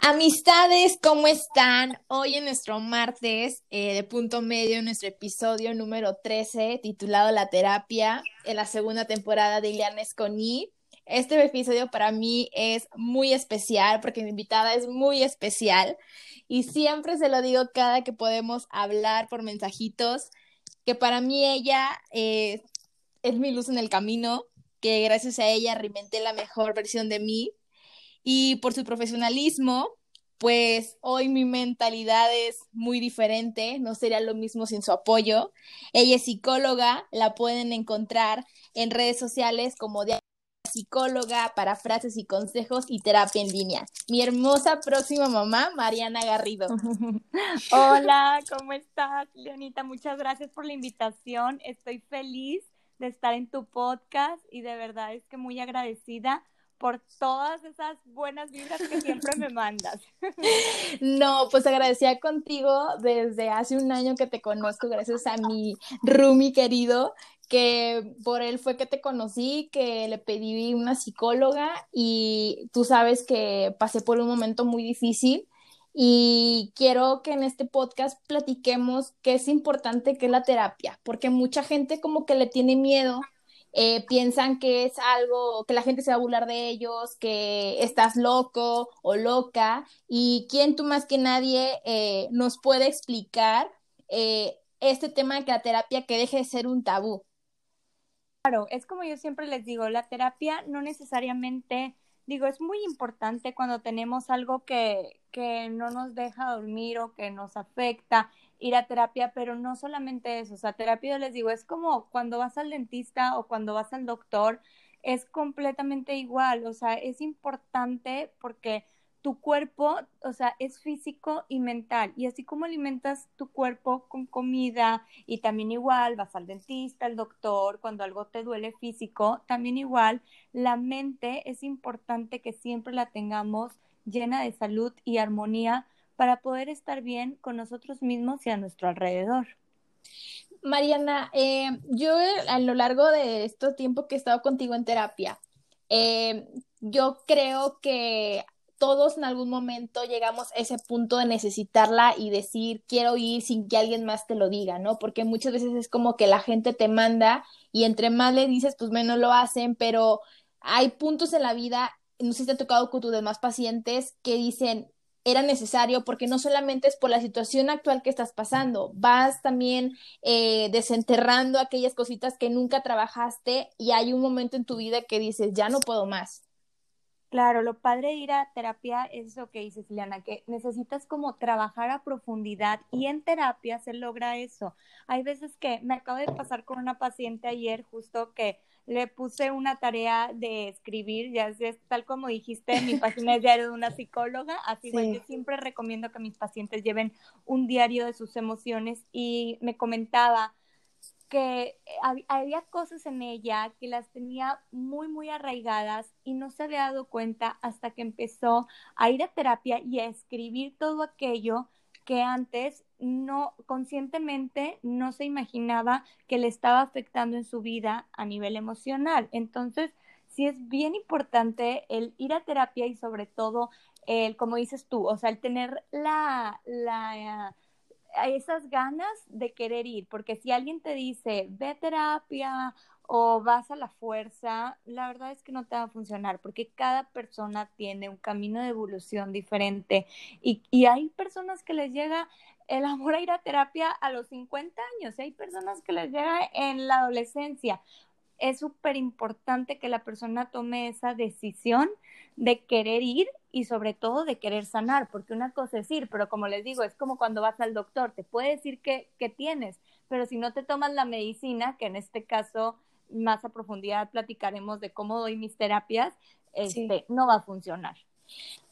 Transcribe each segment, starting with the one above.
Amistades, ¿cómo están? Hoy en nuestro martes eh, de punto medio, en nuestro episodio número 13, titulado La terapia, en la segunda temporada de Ileana Esconi. Este episodio para mí es muy especial porque mi invitada es muy especial y siempre se lo digo cada que podemos hablar por mensajitos, que para mí ella eh, es mi luz en el camino, que gracias a ella reinventé la mejor versión de mí y por su profesionalismo, pues hoy mi mentalidad es muy diferente, no sería lo mismo sin su apoyo. Ella es psicóloga, la pueden encontrar en redes sociales como de psicóloga para frases y consejos y terapia en línea. Mi hermosa próxima mamá, Mariana Garrido. Hola, ¿cómo estás, Leonita? Muchas gracias por la invitación. Estoy feliz de estar en tu podcast y de verdad es que muy agradecida por todas esas buenas vibras que siempre me mandas. No, pues agradecía contigo desde hace un año que te conozco, gracias a mi Rumi querido, que por él fue que te conocí, que le pedí una psicóloga y tú sabes que pasé por un momento muy difícil y quiero que en este podcast platiquemos qué es importante que es la terapia, porque mucha gente como que le tiene miedo eh, piensan que es algo, que la gente se va a burlar de ellos, que estás loco o loca, y quién tú más que nadie eh, nos puede explicar eh, este tema de que la terapia que deje de ser un tabú. Claro, es como yo siempre les digo, la terapia no necesariamente, digo, es muy importante cuando tenemos algo que, que no nos deja dormir o que nos afecta ir a terapia, pero no solamente eso, o sea, terapia les digo, es como cuando vas al dentista o cuando vas al doctor, es completamente igual, o sea, es importante porque tu cuerpo, o sea, es físico y mental. Y así como alimentas tu cuerpo con comida y también igual vas al dentista, al doctor, cuando algo te duele físico, también igual la mente es importante que siempre la tengamos llena de salud y armonía para poder estar bien con nosotros mismos y a nuestro alrededor. Mariana, eh, yo a lo largo de este tiempo que he estado contigo en terapia, eh, yo creo que todos en algún momento llegamos a ese punto de necesitarla y decir quiero ir sin que alguien más te lo diga, ¿no? Porque muchas veces es como que la gente te manda y entre más le dices, pues menos lo hacen, pero hay puntos en la vida, no sé si te ha tocado con tus demás pacientes, que dicen, era necesario porque no solamente es por la situación actual que estás pasando, vas también eh, desenterrando aquellas cositas que nunca trabajaste y hay un momento en tu vida que dices, ya no puedo más. Claro, lo padre de ir a terapia es lo que dices, Liliana, que necesitas como trabajar a profundidad y en terapia se logra eso. Hay veces que me acabo de pasar con una paciente ayer justo que le puse una tarea de escribir, ya es tal como dijiste, mi página es diario de una psicóloga, así que yo siempre recomiendo que mis pacientes lleven un diario de sus emociones y me comentaba que había cosas en ella que las tenía muy, muy arraigadas y no se había dado cuenta hasta que empezó a ir a terapia y a escribir todo aquello que antes no conscientemente no se imaginaba que le estaba afectando en su vida a nivel emocional. Entonces, sí es bien importante el ir a terapia y sobre todo el, como dices tú, o sea, el tener la, la esas ganas de querer ir, porque si alguien te dice, ve terapia o vas a la fuerza, la verdad es que no te va a funcionar porque cada persona tiene un camino de evolución diferente y, y hay personas que les llega el amor a ir a terapia a los 50 años y hay personas que les llega en la adolescencia. Es súper importante que la persona tome esa decisión de querer ir y sobre todo de querer sanar, porque una cosa es ir, pero como les digo, es como cuando vas al doctor, te puede decir que, que tienes, pero si no te tomas la medicina, que en este caso más a profundidad platicaremos de cómo doy mis terapias, este, no va a funcionar.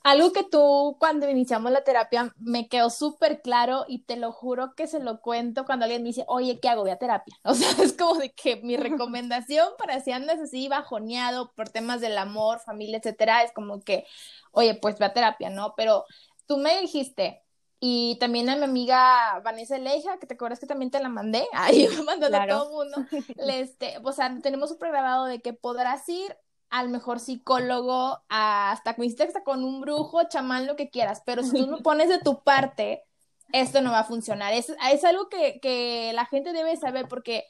Algo que tú cuando iniciamos la terapia me quedó súper claro y te lo juro que se lo cuento cuando alguien me dice, oye, ¿qué hago? Voy a terapia. O sea, es como de que mi recomendación para si andas así bajoneado por temas del amor, familia, etcétera, es como que, oye, pues ve a terapia, ¿no? Pero tú me dijiste, y también a mi amiga Vanessa Leija, que te acuerdas que también te la mandé, ahí me mandó a todo el mundo. Este, o sea, tenemos un programado de que podrás ir al mejor psicólogo, hasta hasta con un brujo, chamán, lo que quieras, pero si tú no pones de tu parte, esto no va a funcionar. Es, es algo que, que la gente debe saber porque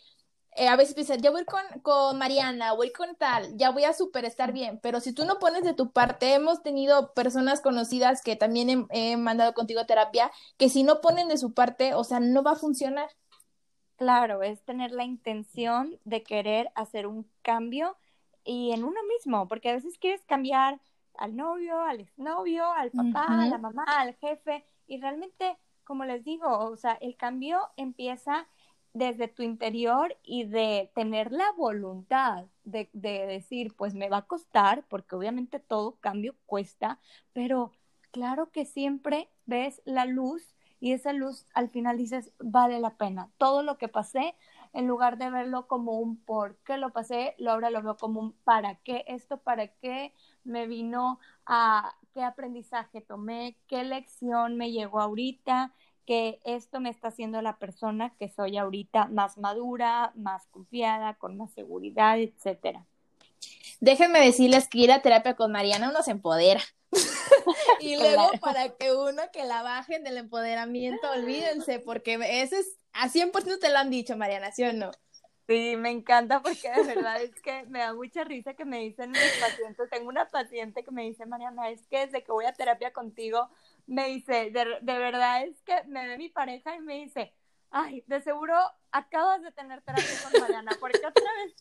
eh, a veces piensas, ya voy con, con Mariana, voy con tal, ya voy a super estar bien, pero si tú no pones de tu parte, hemos tenido personas conocidas que también he, mandado contigo a terapia, que si no ponen de su parte, o sea, no va a funcionar. Claro, es tener la intención de querer hacer un cambio y en uno mismo, porque a veces quieres cambiar al novio, al exnovio, al papá, a la mamá, al jefe, y realmente, como les digo, o sea, el cambio empieza desde tu interior y de tener la voluntad de, de, decir, pues me va a costar, porque obviamente todo cambio cuesta, pero claro que siempre ves la luz y esa luz al final dices, vale la pena. Todo lo que pasé, en lugar de verlo como un por qué lo pasé, lo ahora lo veo como un para qué, esto para qué me vino a, qué aprendizaje tomé, qué lección me llegó ahorita, que esto me está haciendo la persona que soy ahorita más madura, más confiada, con más seguridad, etcétera. Déjenme decirles que ir a terapia con Mariana uno se empodera. y luego para que uno que la bajen del empoderamiento, olvídense, porque eso es, a 100% te lo han dicho, Mariana, ¿sí o no? Sí, me encanta porque de verdad es que me da mucha risa que me dicen mis pacientes, tengo una paciente que me dice, Mariana, es que desde que voy a terapia contigo, me dice, de, de verdad es que me ve mi pareja y me dice, ay, de seguro acabas de tener terapia con Mariana, porque otra vez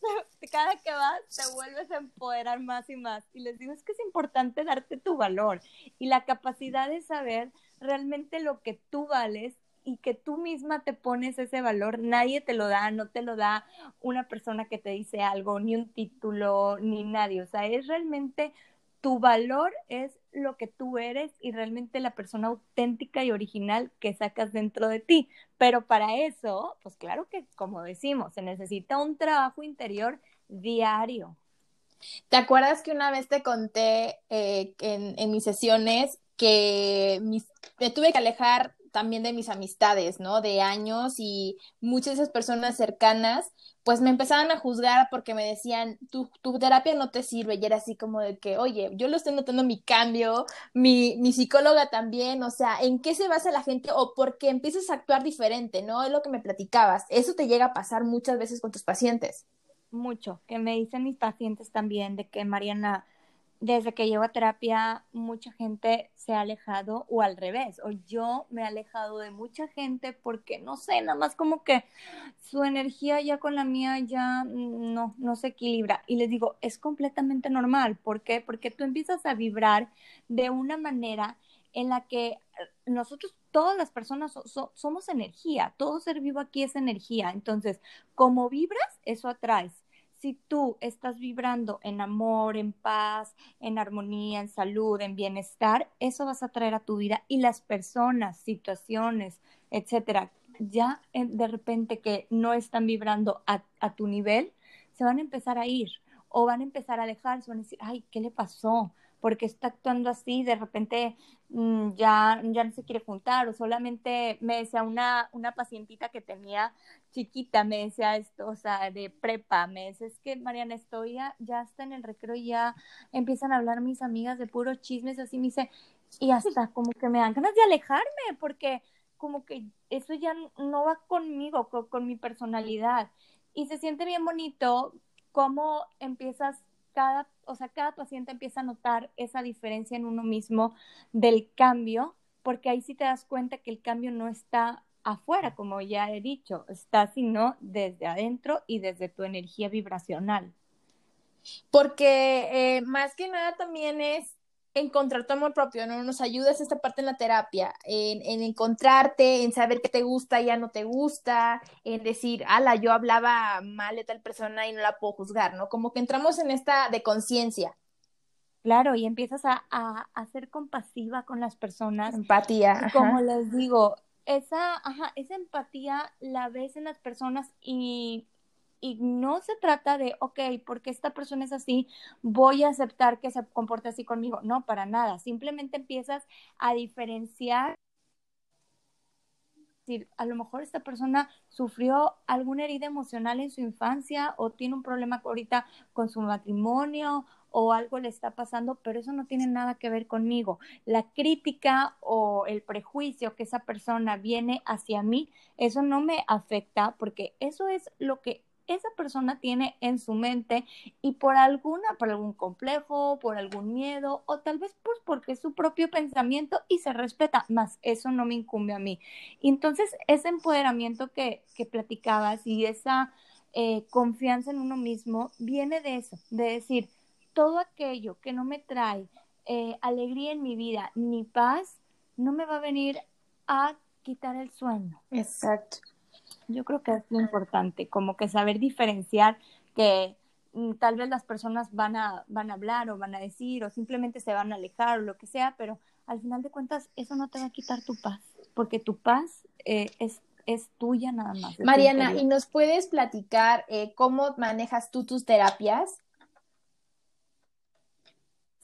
cada que vas te vuelves a empoderar más y más. Y les digo, es que es importante darte tu valor y la capacidad de saber realmente lo que tú vales y que tú misma te pones ese valor, nadie te lo da, no te lo da una persona que te dice algo, ni un título, ni nadie, o sea, es realmente tu valor es lo que tú eres y realmente la persona auténtica y original que sacas dentro de ti. Pero para eso, pues claro que, como decimos, se necesita un trabajo interior diario. ¿Te acuerdas que una vez te conté eh, en, en, mis sesiones que me tuve que alejar también de mis amistades, ¿no? De años y muchas de esas personas cercanas, pues me empezaban a juzgar porque me decían, tu, tu terapia no te sirve. Y era así como de que, oye, yo lo estoy notando mi cambio, mi, mi psicóloga también, o sea, ¿en qué se basa la gente o por qué empiezas a actuar diferente, ¿no? Es lo que me platicabas. Eso te llega a pasar muchas veces con tus pacientes. Mucho, que me dicen mis pacientes también de que Mariana, desde que llevo a terapia, mucha gente se ha alejado o al revés, o yo me he alejado de mucha gente porque no sé, nada más como que su energía ya con la mía ya no, no se equilibra. Y les digo, es completamente normal. ¿Por qué? Porque tú empiezas a vibrar de una manera en la que nosotros, todas las personas somos energía, todo ser vivo aquí es energía. Entonces, como vibras, eso atraes si tú estás vibrando en amor, en paz, en armonía, en salud, en bienestar, eso vas a traer a tu vida y las personas, situaciones, etcétera, ya de repente que no están vibrando a, a tu nivel, se van a empezar a ir o van a empezar a alejarse, van a decir, ay, ¿qué le pasó? Porque está actuando así, de repente mm, ya, ya no se quiere juntar, o solamente me decía una, una pacientita que tenía chiquita, me decía esto, o sea, de prepa, me decía, es que Mariana, estoy ya, ya está en el recreo y ya empiezan a hablar mis amigas de puros chismes, así me dice, y hasta como que me dan ganas de alejarme, porque como que eso ya no va conmigo, con, con mi personalidad. Y se siente bien bonito cómo empiezas cada, o sea, cada paciente empieza a notar esa diferencia en uno mismo del cambio, porque ahí sí te das cuenta que el cambio no está afuera, como ya he dicho, está sino desde adentro y desde tu energía vibracional. Porque eh, más que nada también es encontrar tu amor propio, ¿no? Nos ayudas esta parte en la terapia, en, en, encontrarte, en saber qué te gusta, ya no te gusta, en decir, ala, yo hablaba mal de tal persona y no la puedo juzgar, ¿no? Como que entramos en esta de conciencia. Claro, y empiezas a, a, a, ser compasiva con las personas. Empatía. Como les digo, esa, ajá, esa empatía la ves en las personas y y no se trata de, ok, porque esta persona es así, voy a aceptar que se comporte así conmigo. No, para nada. Simplemente empiezas a diferenciar. A lo mejor esta persona sufrió alguna herida emocional en su infancia o tiene un problema ahorita con su matrimonio o algo le está pasando, pero eso no tiene nada que ver conmigo. La crítica o el prejuicio que esa persona viene hacia mí, eso no me afecta porque eso es lo que esa persona tiene en su mente y por alguna, por algún complejo, por algún miedo o tal vez pues porque es su propio pensamiento y se respeta, más eso no me incumbe a mí. Y entonces ese empoderamiento que, que platicabas y esa eh, confianza en uno mismo viene de eso, de decir, todo aquello que no me trae eh, alegría en mi vida ni paz, no me va a venir a quitar el sueño. Exacto. Yo creo que es lo importante, como que saber diferenciar que mm, tal vez las personas van a, van a hablar o van a decir o simplemente se van a alejar o lo que sea, pero al final de cuentas eso no te va a quitar tu paz, porque tu paz eh, es, es tuya nada más. Mariana, ¿y nos puedes platicar eh, cómo manejas tú tus terapias?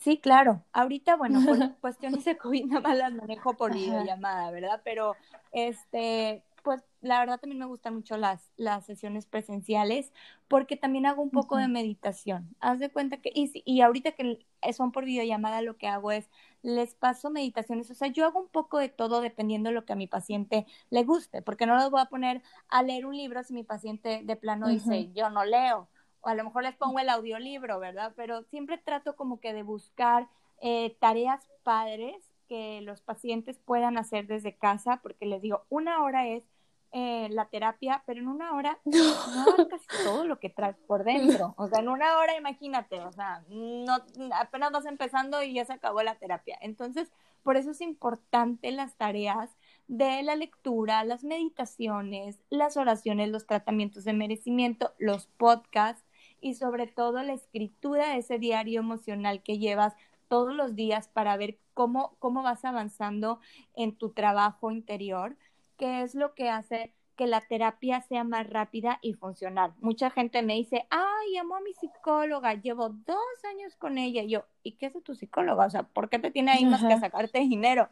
Sí, claro. Ahorita, bueno, por cuestiones de COVID nada más las manejo por videollamada, ¿verdad? Pero, este, pues la verdad también me gustan mucho las, las sesiones presenciales porque también hago un poco de meditación. Haz de cuenta que, y, y ahorita que son por videollamada, lo que hago es, les paso meditaciones, o sea, yo hago un poco de todo dependiendo de lo que a mi paciente le guste, porque no los voy a poner a leer un libro si mi paciente de plano dice, yo no leo, o a lo mejor les pongo el audiolibro, ¿verdad? Pero siempre trato como que de buscar eh, tareas padres que los pacientes puedan hacer desde casa, porque les digo, una hora es eh, la terapia, pero en una hora no casi todo lo que traes por dentro. O sea, en una hora, imagínate, o sea, no, apenas vas empezando y ya se acabó la terapia. Entonces, por eso es importante las tareas de la lectura, las meditaciones, las oraciones, los tratamientos de merecimiento, los podcasts y sobre todo la escritura de ese diario emocional que llevas todos los días para ver cómo, cómo vas avanzando en tu trabajo interior que es lo que hace que la terapia sea más rápida y funcional. Mucha gente me dice, ay, amo a mi psicóloga, llevo dos años con ella. Y yo, ¿y qué hace tu psicóloga? O sea, ¿por qué te tiene ahí más que sacarte dinero?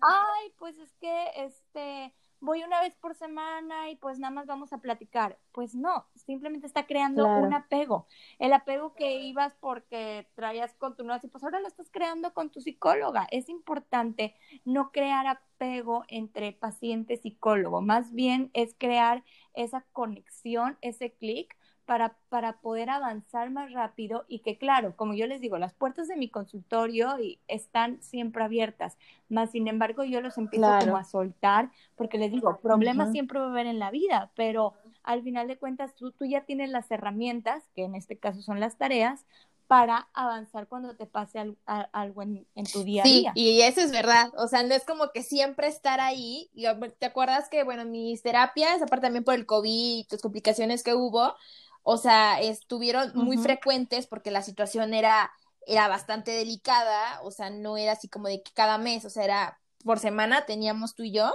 Ay, pues es que, este, voy una vez por semana y pues nada más vamos a platicar. Pues no, simplemente está creando un apego. El apego que ibas porque traías con tu novia, pues ahora lo estás creando con tu psicóloga. Es importante no crear apego entre paciente y psicólogo, más bien es crear esa conexión, ese clic para, para poder avanzar más rápido y que, claro, como yo les digo, las puertas de mi consultorio están siempre abiertas, más sin embargo yo los empiezo como a soltar porque les digo, problemas siempre va a haber en la vida, pero al final de cuentas tú, tú ya tienes las herramientas, que en este caso son las tareas, para avanzar cuando te pase algo, en, tu día a día. Sí, y eso es verdad. O sea, no es como que siempre estar ahí. ¿Te acuerdas que, bueno, mis terapias, aparte también por el COVID y las complicaciones que hubo, o sea, estuvieron muy frecuentes porque la situación era, era bastante delicada, o sea, no era así como de que cada mes, o sea, era por semana teníamos tú y yo,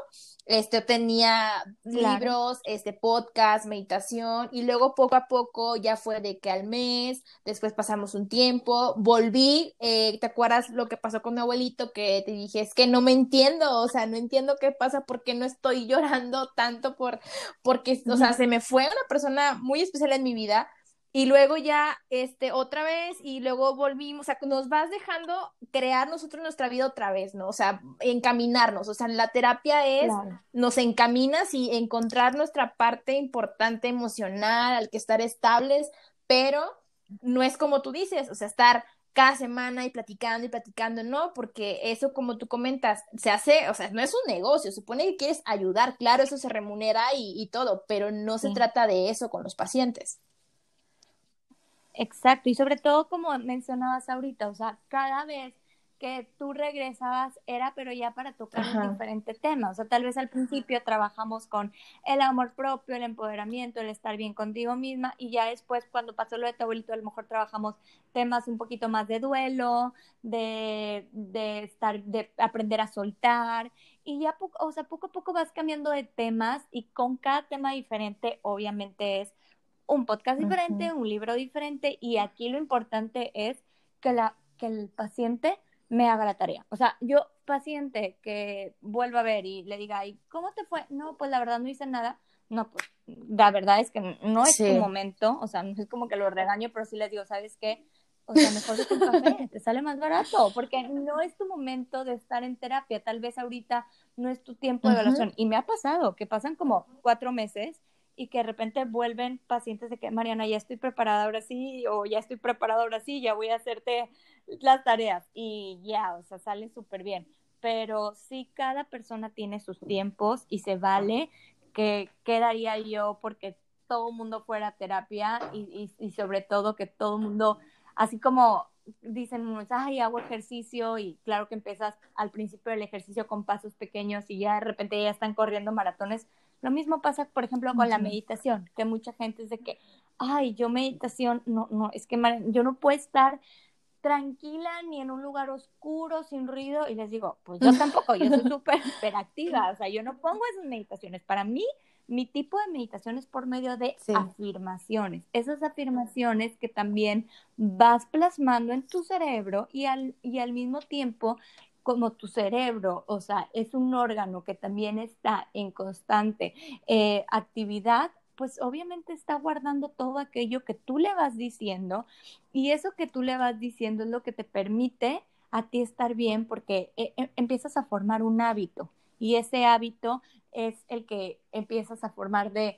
este, tenía libros, este, podcast, meditación, y luego poco a poco ya fue de que al mes, después pasamos un tiempo, volví, eh, ¿te acuerdas lo que pasó con mi abuelito? Que te dije, es que no me entiendo, o sea, no entiendo qué pasa, porque no estoy llorando tanto por, porque, o sea, se me fue una persona muy especial en mi vida, y luego ya, este, otra vez, y luego volvimos, o sea, nos vas dejando crear nosotros nuestra vida otra vez, ¿no? O sea, encaminarnos, o sea, la terapia es, nos encaminas y encontrar nuestra parte importante emocional, al que estar estables, pero no es como tú dices, o sea, estar cada semana y platicando y platicando, no, porque eso, como tú comentas, se hace, o sea, no es un negocio, supone que quieres ayudar, claro, eso se remunera y, todo, pero no se trata de eso con los pacientes. Exacto, y sobre todo como mencionabas ahorita, o sea, cada vez que tú regresabas era pero ya para tocar un diferente tema, o sea, tal vez al principio trabajamos con el amor propio, el empoderamiento, el estar bien contigo misma y ya después cuando pasó lo de tu abuelito a lo mejor trabajamos temas un poquito más de duelo, de, de estar, de aprender a soltar y ya poco, o sea, poco a poco vas cambiando de temas y con cada tema diferente obviamente es un podcast diferente, un libro diferente y aquí lo importante es que, la, que el paciente me haga la tarea. O sea, yo paciente que vuelva a ver y le diga, ¿y cómo te fue? No, pues la verdad no hice nada. No, pues la verdad es que no es tu momento, o sea, no es como que lo regaño, pero sí les digo, ¿sabes qué? O sea, mejor de un café, te sale más barato, porque no es tu momento de estar en terapia. Tal vez ahorita no es tu tiempo de evaluación. Y me ha pasado que pasan como cuatro meses y que de repente vuelven pacientes de que, Mariana, ya estoy preparada ahora sí, o ya estoy preparada ahora sí, ya voy a hacerte las tareas. Y ya, o sea, sale súper bien. Pero sí, cada persona tiene sus tiempos y se vale que quedaría yo porque todo el mundo fuera a terapia y, y, sobre todo que todo el mundo, así como dicen, ay, hago ejercicio y claro que empiezas al principio del ejercicio con pasos pequeños y ya de repente ya están corriendo maratones. Lo mismo pasa, por ejemplo, con la meditación, que mucha gente es de que, ay, yo meditación, no, no, es que yo no puedo estar tranquila ni en un lugar oscuro, sin ruido, y les digo, pues yo tampoco, yo soy súper hiperactiva, o sea, yo no pongo esas meditaciones. Para mí, mi tipo de meditación es por medio de afirmaciones. Esas afirmaciones que también vas plasmando en tu cerebro y al, y al mismo tiempo como tu cerebro, o sea, es un órgano que también está en constante eh, actividad, pues obviamente está guardando todo aquello que tú le vas diciendo y eso que tú le vas diciendo es lo que te permite a ti estar bien porque eh, eh, empiezas a formar un hábito y ese hábito es el que empiezas a formar de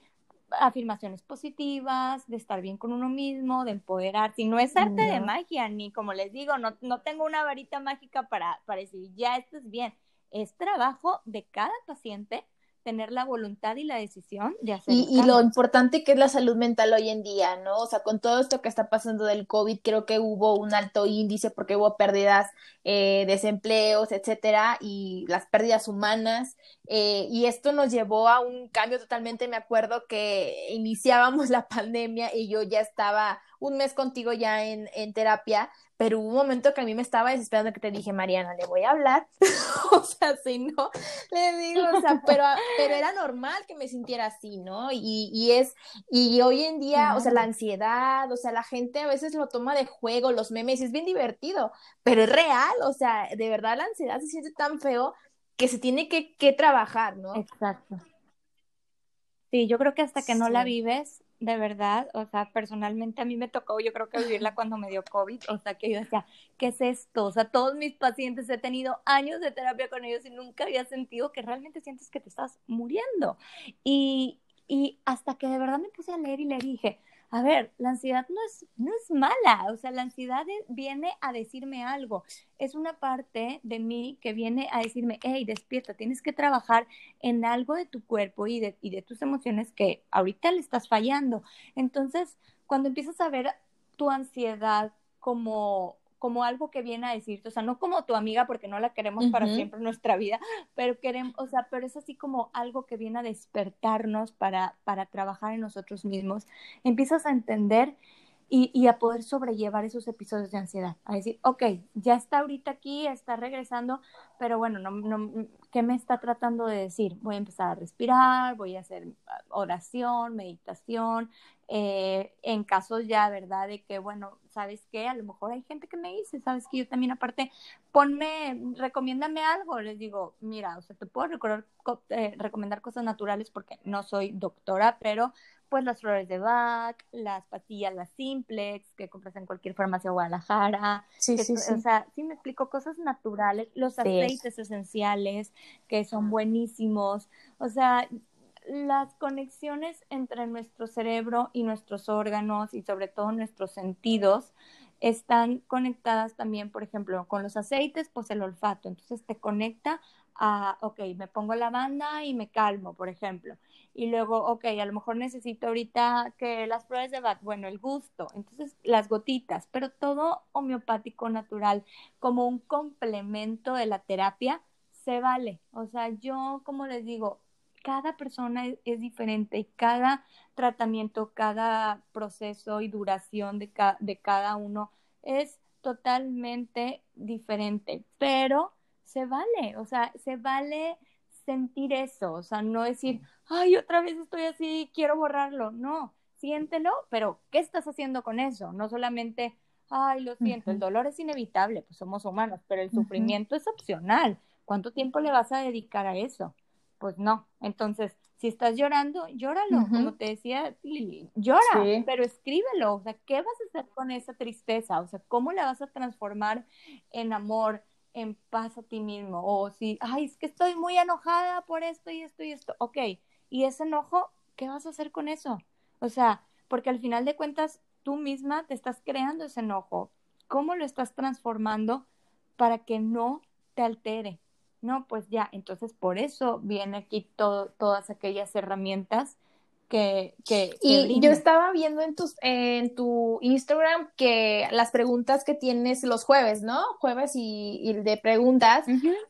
afirmaciones positivas, de estar bien con uno mismo, de empoderar. Si no es arte de magia, ni como les digo, no, no tengo una varita mágica para, para decir, ya esto es bien. Es trabajo de cada paciente tener la voluntad y la decisión de hacer. Y, y, lo importante que es la salud mental hoy en día, ¿no? O sea, con todo esto que está pasando del COVID, creo que hubo un alto índice porque hubo pérdidas, eh, desempleos, etcétera, y las pérdidas humanas. Eh, y esto nos llevó a un cambio totalmente. Me acuerdo que iniciábamos la pandemia y yo ya estaba un mes contigo ya en, en terapia, pero hubo un momento que a mí me estaba desesperando que te dije, Mariana, le voy a hablar. o sea, si no, le digo, o sea, pero, pero era normal que me sintiera así, ¿no? Y, y es, y hoy en día, o sea, la ansiedad, o sea, la gente a veces lo toma de juego, los memes, y es bien divertido, pero es real, o sea, de verdad la ansiedad se siente tan feo que se tiene que, que trabajar, ¿no? Exacto. Sí, yo creo que hasta que no la vives, de verdad, o sea, personalmente a mí me tocó, yo creo que vivirla cuando me dio COVID, o sea, que yo decía, ¿qué es esto? O sea, todos mis pacientes he tenido años de terapia con ellos y nunca había sentido que realmente sientes que te estás muriendo. Y, y hasta que de verdad me puse a leer y le dije, a ver, la ansiedad no es, no es mala, o sea, la ansiedad viene a decirme algo, es una parte de mí que viene a decirme, hey, despierta, tienes que trabajar en algo de tu cuerpo y de, y de tus emociones que ahorita le estás fallando. Entonces, cuando empiezas a ver tu ansiedad como como algo que viene a decirte, o sea, no como tu amiga porque no la queremos para siempre en nuestra vida, pero queremos, o sea, pero es así como algo que viene a despertarnos para, para trabajar en nosotros mismos. Empiezas a entender y, y, a poder sobrellevar esos episodios de ansiedad, a decir, ok, ya está ahorita aquí, está regresando, pero bueno, no, no, ¿qué me está tratando de decir? Voy a empezar a respirar, voy a hacer oración, meditación, eh, en casos ya, ¿verdad? De que, bueno, ¿sabes qué? A lo mejor hay gente que me dice, ¿sabes qué? Yo también aparte, ponme, recomiéndame algo. Les digo, mira, o sea, te puedo recordar, eh, recomendar cosas naturales porque no soy doctora, pero pues las flores de Bach, las pastillas, las simplex que compras en cualquier farmacia Guadalajara. Sí, sí, sí. O sea, sí me explico, cosas naturales, los aceites esenciales que son buenísimos. O sea, las conexiones entre nuestro cerebro y nuestros órganos y sobre todo nuestros sentidos están conectadas también, por ejemplo, con los aceites, pues el olfato. Entonces te conecta a, ok, me pongo la banda y me calmo, por ejemplo. Y luego, ok, a lo mejor necesito ahorita que las pruebas de BAT, bueno, el gusto, entonces las gotitas, pero todo homeopático natural, como un complemento de la terapia, se vale. O sea, yo, como les digo, cada persona es, diferente y cada tratamiento, cada proceso y duración de, de cada uno es totalmente diferente, pero se vale, o sea, se vale sentir eso, o sea, no decir, ay, otra vez estoy así, quiero borrarlo, no, siéntelo, pero ¿qué estás haciendo con eso? No solamente, ay, lo siento, el dolor es inevitable, pues somos humanos, pero el sufrimiento es opcional. ¿Cuánto tiempo le vas a dedicar a eso? Pues no. Entonces, si estás llorando, llóralo, como te decía Lili, llora, pero escríbelo, o sea, ¿qué vas a hacer con esa tristeza? O sea, ¿cómo la vas a transformar en amor, en paz a ti mismo? O si, ay, es que estoy muy enojada por esto y esto y esto, ok, y ese enojo, ¿qué vas a hacer con eso? O sea, porque al final de cuentas, tú misma te estás creando ese enojo, ¿cómo lo estás transformando para que no te altere? No, pues ya, entonces por eso viene aquí todo, todas aquellas herramientas que... que, y yo estaba viendo en, tus, en tu Instagram que las preguntas que tienes los jueves, ¿no? Jueves y, de preguntas.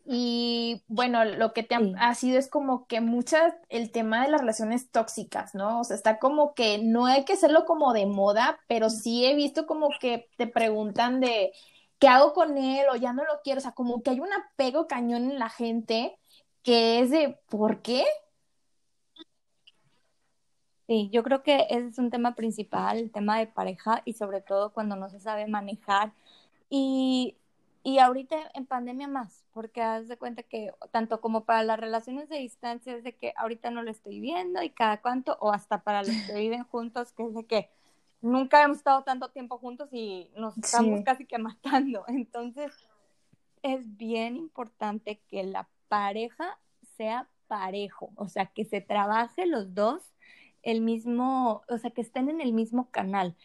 Y bueno, lo que te ha, sido es como que muchas, el tema de las relaciones tóxicas, ¿no? O sea, está como que no hay que hacerlo como de moda, pero sí he visto como que te preguntan de ¿qué hago con él? O ya no lo quiero. O sea, como que hay un apego cañón en la gente que es de, ¿por qué? Sí, yo creo que ese es un tema principal, el tema de pareja y sobre todo cuando no se sabe manejar. Y, y ahorita en pandemia más, porque haz de cuenta que tanto como para las relaciones de distancia es de que ahorita no lo estoy viendo y cada cuánto, o hasta para los que viven juntos, que es de que nunca hemos estado tanto tiempo juntos y nos estamos casi que matando. Entonces, es bien importante que la pareja sea parejo, o sea, que se trabaje los dos el mismo, o sea, que estén en el mismo canal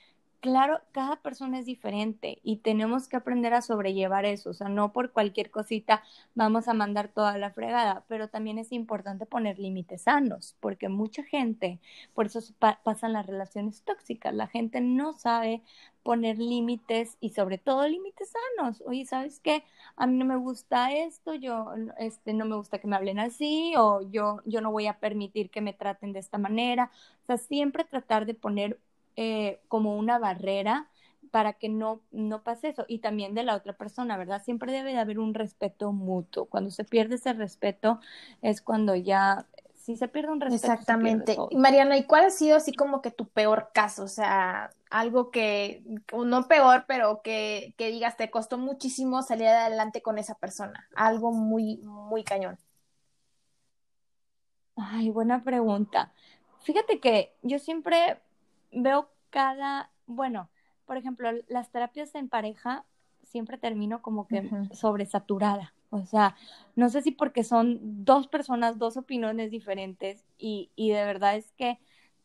claro, cada persona es diferente y tenemos que aprender a sobrellevar eso, o sea, no por cualquier cosita vamos a mandar toda la fregada, pero también es importante poner límites sanos, porque mucha gente, por eso pasan las relaciones tóxicas, la gente no sabe poner límites y sobre todo límites sanos. Oye, ¿sabes qué? A mí no me gusta esto, yo este no me gusta que me hablen así o yo yo no voy a permitir que me traten de esta manera. O sea, siempre tratar de poner eh, como una barrera para que no, no pase eso. Y también de la otra persona, ¿verdad? Siempre debe de haber un respeto mutuo. Cuando se pierde ese respeto es cuando ya, si se pierde un respeto. Exactamente. y Mariana, ¿y cuál ha sido así como que tu peor caso? O sea, algo que, no peor, pero que, que digas, te costó muchísimo salir adelante con esa persona. Algo muy, muy cañón. Ay, buena pregunta. Fíjate que yo siempre veo cada, bueno, por ejemplo, las terapias en pareja siempre termino como que sobresaturada. O sea, no sé si porque son dos personas, dos opiniones diferentes y, y de verdad es que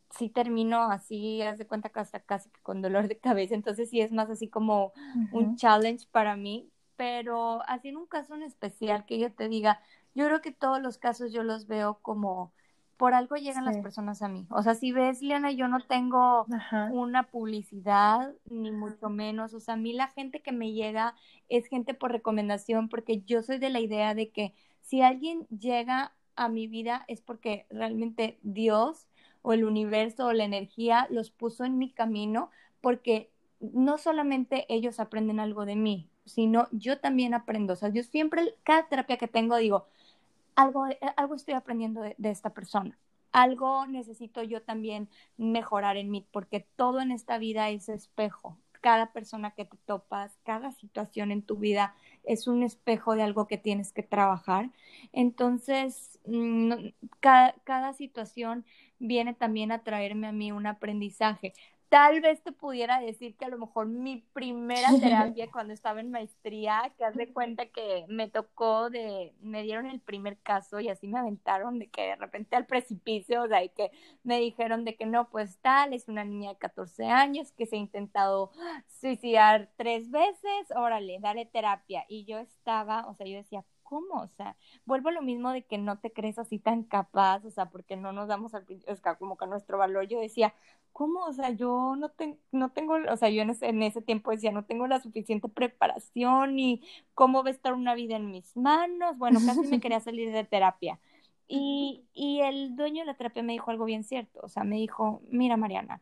sí termino así, haz de cuenta que hasta casi con dolor de cabeza, entonces sí es más así como un challenge para mí, pero así en un caso en especial que yo te diga, yo creo que todos los casos yo los veo como por algo llegan las personas a mí. O sea, si ves, Liana, yo no tengo una publicidad, ni mucho menos. O sea, a mí la gente que me llega es gente por recomendación, porque yo soy de la idea de que si alguien llega a mi vida es porque realmente Dios o el universo o la energía los puso en mi camino, porque no solamente ellos aprenden algo de mí, sino yo también aprendo. O sea, yo siempre, cada terapia que tengo, digo, algo, eh, algo estoy aprendiendo de, esta persona. Algo necesito yo también mejorar en mí, porque todo en esta vida es espejo. Cada persona que te topas, cada situación en tu vida es un espejo de algo que tienes que trabajar. Entonces, mm, cada, cada situación viene también a traerme a mí un aprendizaje tal vez te pudiera decir que a lo mejor mi primera terapia cuando estaba en maestría, que haz de cuenta que me tocó de, me dieron el primer caso y así me aventaron de que de repente al precipicio, o sea, y que me dijeron de que no, pues tal, es una niña de 14 años que se ha intentado suicidar tres veces, órale, dale terapia. Y yo estaba, o sea, yo decía, ¿cómo? O sea, vuelvo a lo mismo de que no te crees así tan capaz, o sea, porque no nos damos al o sea, como que nuestro valor. Yo decía, ¿cómo? O sea, yo no, no tengo, o sea, yo en ese, en ese tiempo decía, no tengo la suficiente preparación y cómo va a estar una vida en mis manos. Bueno, casi me quería salir de terapia. Y, y el dueño de la terapia me dijo algo bien cierto, o sea, me dijo, mira, Mariana,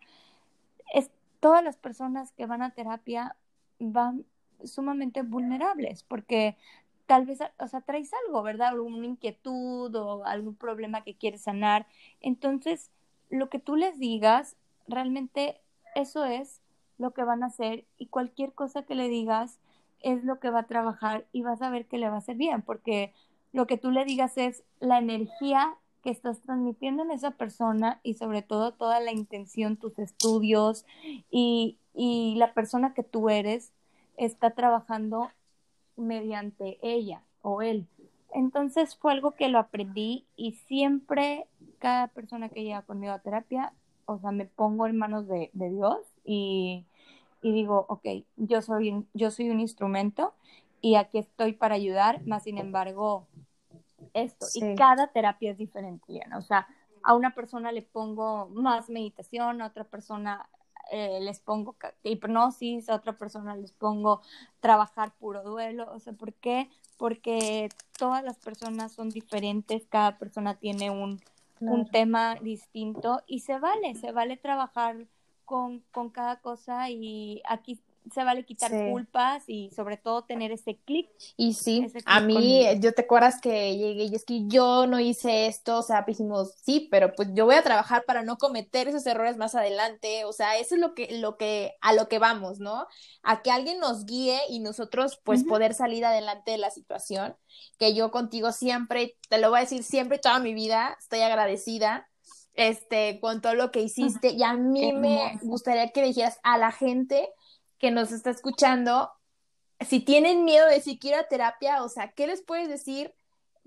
es, todas las personas que van a terapia van sumamente vulnerables porque tal vez, o sea, traes algo, ¿verdad? Alguna inquietud o algún problema que quieres sanar. Entonces, lo que tú les digas, realmente eso es lo que van a hacer y cualquier cosa que le digas es lo que va a trabajar y vas a ver que le va a hacer bien, porque lo que tú le digas es la energía que estás transmitiendo en esa persona y sobre todo toda la intención, tus estudios y, y la persona que tú eres está trabajando mediante ella o él. Entonces fue algo que lo aprendí y siempre cada persona que llega conmigo a terapia, o sea, me pongo en manos de, de Dios y, y, digo, ok, yo soy, yo soy un instrumento y aquí estoy para ayudar, más sin embargo, esto. Y cada terapia es diferente, O sea, a una persona le pongo más meditación, a otra persona eh, les pongo hipnosis, a otra persona les pongo trabajar puro duelo. O sea, ¿por qué? Porque todas las personas son diferentes, cada persona tiene un, un tema distinto y se vale, se vale trabajar con, con cada cosa y aquí se vale quitar culpas y sobre todo tener ese clic. Y sí, a mí, yo te acuerdas que llegué y es que yo no hice esto, o sea, dijimos, sí, pero pues yo voy a trabajar para no cometer esos errores más adelante, o sea, eso es lo que, lo que, a lo que vamos, ¿no? A que alguien nos guíe y nosotros pues poder salir adelante de la situación, que yo contigo siempre, te lo voy a decir siempre, toda mi vida, estoy agradecida este, con todo lo que hiciste. Y a mí me gustaría que dijeras a la gente que nos está escuchando, si tienen miedo de decir quiero terapia, o sea, ¿qué les puedes decir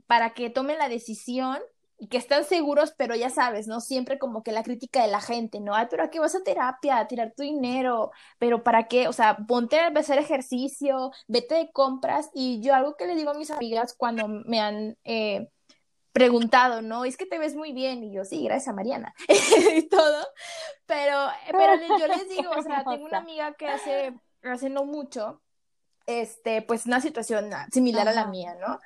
para que tomen la decisión y que estén seguros, pero ya sabes, ¿no? Siempre como que la crítica de la gente, ¿no? Ay, pero ¿a qué vas a terapia? A tirar tu dinero, pero ¿para qué? O sea, ponte a hacer ejercicio, vete de compras y yo algo que le digo a mis amigas cuando me han... Eh, preguntado, ¿no? Es que te ves muy bien. Y yo, sí, gracias a Mariana. y todo. Pero, pero yo les digo, o sea, tengo una amiga que hace, hace no mucho, este, pues una situación similar a la mía, ¿no?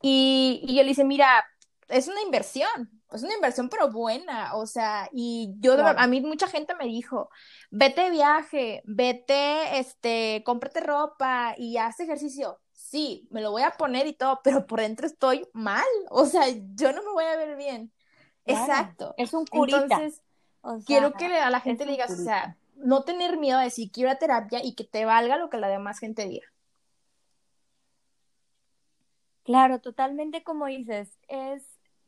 Y, y yo le dice, mira, es una inversión, es una inversión pero buena, o sea, y yo, a mí mucha gente me dijo, vete de viaje, vete, este, cómprate ropa y haz ejercicio sí, me lo voy a poner y todo, pero por dentro estoy mal, o sea, yo no me voy a ver bien. Exacto. Es un curita. Entonces, quiero que a la gente le digas, o sea, no tener miedo a decir quiero a terapia y que te valga lo que la demás gente diga. Claro, totalmente como dices, es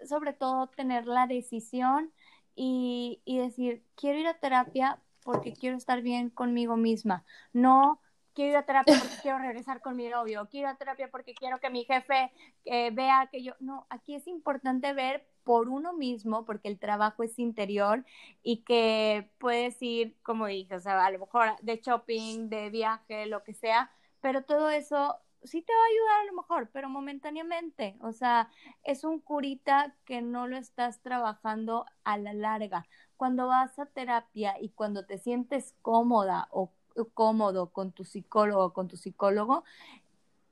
sobre todo tener la decisión y, y decir, quiero ir a terapia porque quiero estar bien conmigo misma, no quiero ir a terapia porque quiero regresar con mi novio, quiero ir a terapia porque quiero que mi jefe eh, vea que yo, no, aquí es importante ver por uno mismo, porque el trabajo es interior y que puedes ir, como dije, o sea, a lo mejor de shopping, de viaje, lo que sea, pero todo eso sí te va a ayudar a lo mejor, pero momentáneamente, o sea, es un curita que no lo estás trabajando a la larga. Cuando vas a terapia y cuando te sientes cómoda o cómodo con tu psicólogo, con tu psicólogo,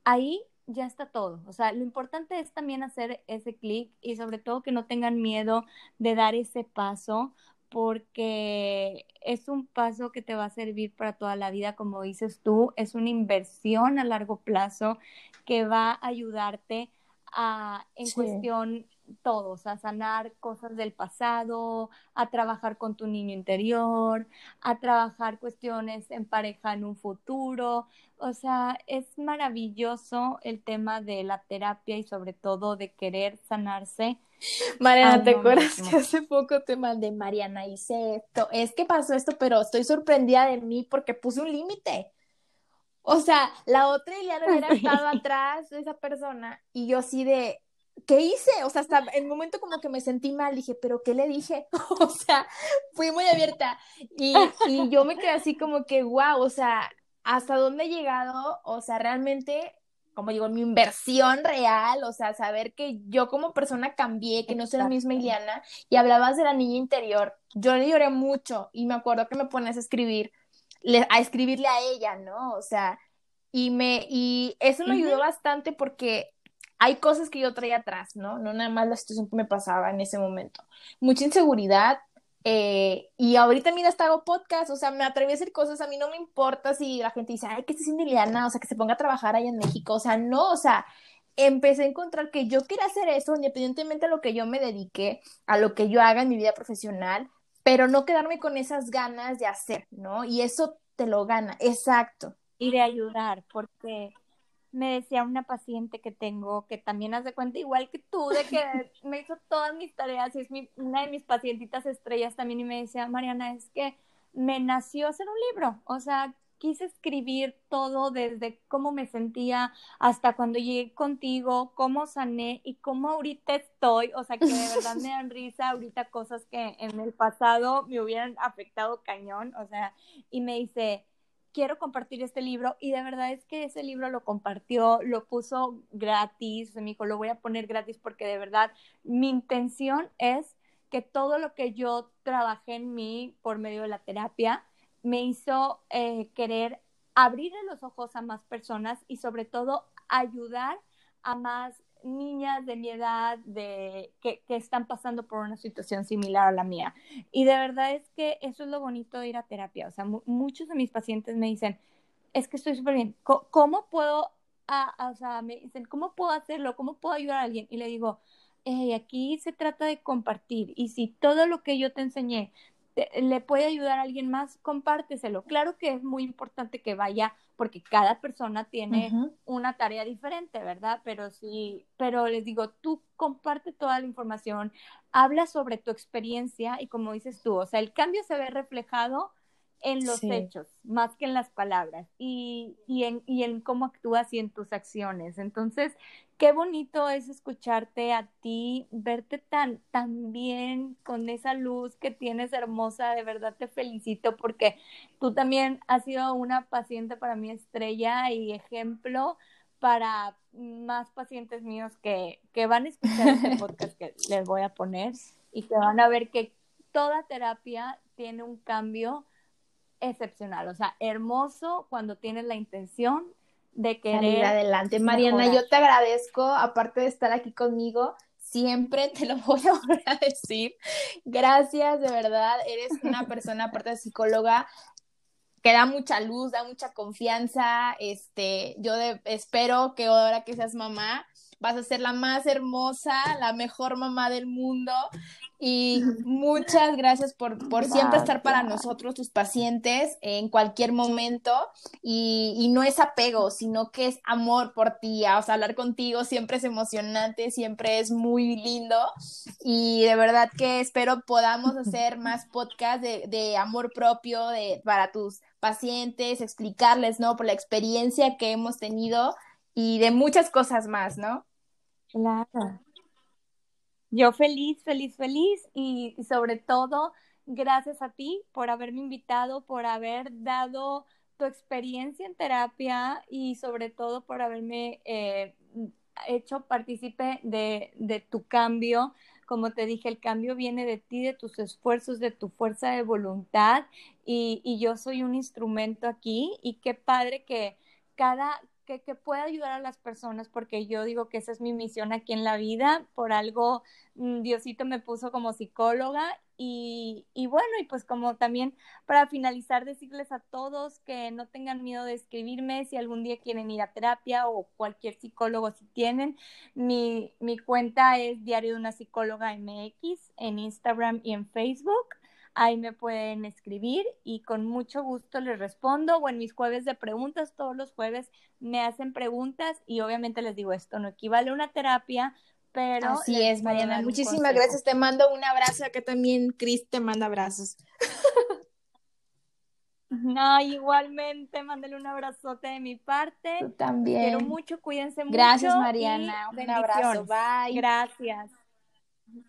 ahí ya está todo. O sea, lo importante es también hacer ese clic y sobre todo que no tengan miedo de dar ese paso porque es un paso que te va a servir para toda la vida, como dices tú, es una inversión a largo plazo que va a ayudarte a, en cuestión todos, a sanar cosas del pasado, a trabajar con tu niño interior, a trabajar cuestiones en pareja en un futuro. O sea, es maravilloso el tema de la terapia y sobre todo de querer sanarse. Mariana, ¿te acuerdas que hace poco te mandé, Mariana, hice esto? Es que pasó esto, pero estoy sorprendida de mí porque puse un límite. O sea, la otra no hubiera estado atrás de esa persona y yo sí de, ¿qué hice? O sea, hasta el momento como que me sentí mal, dije, ¿pero qué le dije? o sea, fui muy abierta y, y yo me quedé así como que, wow, o sea, ¿hasta dónde he llegado? O sea, realmente, como digo, mi inversión real, o sea, saber que yo como persona cambié, que no soy la misma Iliana, y hablabas de la niña interior, yo le lloré mucho y me acuerdo que me pones a escribir, a escribirle a ella, ¿no? O sea, y me, y eso me ayudó bastante porque hay cosas que yo traía atrás, ¿no? No nada más la situación que me pasaba en ese momento. Mucha inseguridad. Eh, y ahorita, mira, hasta hago podcast, o sea, me atreví a hacer cosas, a mí no me importa si la gente dice, ay, que esté sin Liliana, o sea, que se ponga a trabajar allá en México, o sea, no, o sea, empecé a encontrar que yo quería hacer eso, independientemente de lo que yo me dedique, a lo que yo haga en mi vida profesional, pero no quedarme con esas ganas de hacer, ¿no? Y eso te lo gana, exacto. Y de ayudar, porque me decía una paciente que tengo, que también hace cuenta igual que tú, de que me hizo todas mis tareas y es mi, una de mis pacientitas estrellas también y me decía, Mariana, es que me nació hacer un libro, o sea, quise escribir todo desde cómo me sentía hasta cuando llegué contigo, cómo sané y cómo ahorita estoy, o sea, que de verdad me dan risa ahorita cosas que en el pasado me hubieran afectado cañón, o sea, y me dice, quiero compartir este libro y de verdad es que ese libro lo compartió, lo puso gratis, me dijo, lo voy a poner gratis porque de verdad mi intención es que todo lo que yo trabajé en mí por medio de la terapia me hizo eh, querer abrirle los ojos a más personas y sobre todo ayudar a más niñas de mi edad de, que, que, están pasando por una situación similar a la mía. Y de verdad es que eso es lo bonito de ir a terapia. O sea, muchos de mis pacientes me dicen, es que estoy súper bien, ¿cómo, puedo, o sea, me dicen, ¿cómo puedo hacerlo? ¿Cómo puedo ayudar a alguien? Y le digo, aquí se trata de compartir. Y si todo lo que yo te enseñé le puede ayudar a alguien más, compárteselo. Claro que es muy importante que vaya porque cada persona tiene una tarea diferente, ¿verdad? Pero sí, pero les digo, tú comparte toda la información, habla sobre tu experiencia y como dices tú, o sea, el cambio se ve reflejado en los hechos, más que en las palabras, y, y, en, y en cómo actúas y en tus acciones. Entonces, qué bonito es escucharte a ti, verte tan, tan bien con esa luz que tienes hermosa, de verdad te felicito porque tú también has sido una paciente para mí estrella y ejemplo para más pacientes míos que, que van a escuchar este podcast que les voy a poner y que van a ver que toda terapia tiene un cambio excepcional, o sea, hermoso cuando tienes la intención de querer adelante. Mariana, yo te agradezco, aparte de estar aquí conmigo, siempre te lo voy a volver a decir. Gracias, de verdad, eres una persona, aparte de psicóloga, que da mucha luz, da mucha confianza. Este, yo espero que ahora que seas mamá, vas a ser la más hermosa, la mejor mamá del mundo y muchas gracias por, por siempre estar para nosotros, tus pacientes, en cualquier momento. Y, y, no es apego, sino que es amor por ti. O sea, hablar contigo siempre es emocionante, siempre es muy lindo. Y de verdad que espero podamos hacer más podcasts de, de amor propio de, para tus pacientes, explicarles, ¿no? Por la experiencia que hemos tenido y de muchas cosas más, ¿no? Claro. Yo feliz, feliz, feliz y, sobre todo gracias a ti por haberme invitado, por haber dado tu experiencia en terapia y sobre todo por haberme eh, hecho partícipe de, tu cambio. Como te dije, el cambio viene de ti, de tus esfuerzos, de tu fuerza de voluntad y, y yo soy un instrumento aquí y qué padre que cada, que, pueda ayudar a las personas, porque yo digo que esa es mi misión aquí en la vida, por algo mm, Diosito me puso como psicóloga y, y, bueno, y pues como también para finalizar, decirles a todos que no tengan miedo de escribirme si algún día quieren ir a terapia o cualquier psicólogo si tienen. Mi, mi cuenta es Diario de una Psicóloga MX en Instagram y en Facebook. Ahí me pueden escribir y con mucho gusto les respondo. O en mis jueves de preguntas, todos los jueves me hacen preguntas y obviamente les digo esto no equivale a una terapia, pero... Así es, Mariana. Muchísimas gracias. Te mando un abrazo. Acá también Cris te manda abrazos. No, igualmente, mándale un abrazote de mi parte. también. Quiero mucho, cuídense mucho. Gracias, Mariana. Un abrazo. Bye. Gracias.